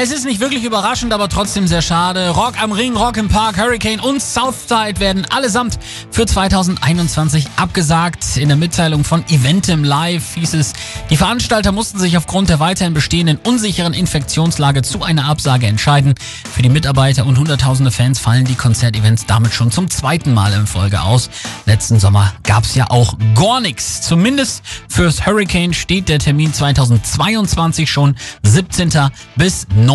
Es ist nicht wirklich überraschend, aber trotzdem sehr schade. Rock am Ring, Rock im Park, Hurricane und Southside werden allesamt für 2021 abgesagt. In der Mitteilung von Eventim Live hieß es, die Veranstalter mussten sich aufgrund der weiterhin bestehenden unsicheren Infektionslage zu einer Absage entscheiden. Für die Mitarbeiter und hunderttausende Fans fallen die Konzertevents damit schon zum zweiten Mal in Folge aus. Letzten Sommer gab es ja auch gar nichts. Zumindest fürs Hurricane steht der Termin 2022 schon 17. bis 19.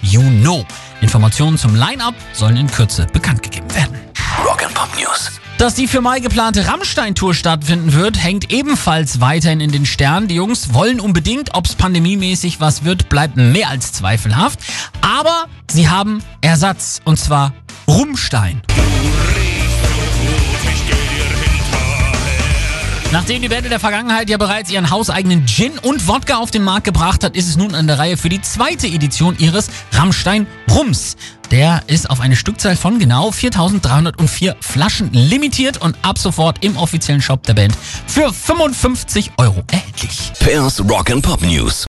Juni. Informationen zum Line-Up sollen in Kürze bekannt gegeben werden. Rock and Pop News. Dass die für Mai geplante Rammstein-Tour stattfinden wird, hängt ebenfalls weiterhin in den Sternen. Die Jungs wollen unbedingt, ob es pandemiemäßig was wird, bleibt mehr als zweifelhaft. Aber sie haben Ersatz, und zwar Rumstein. Nachdem die Band in der Vergangenheit ja bereits ihren hauseigenen Gin und Wodka auf den Markt gebracht hat, ist es nun an der Reihe für die zweite Edition ihres Rammstein Rums. Der ist auf eine Stückzahl von genau 4304 Flaschen limitiert und ab sofort im offiziellen Shop der Band für 55 Euro erhältlich. Pairs Rock and Pop News.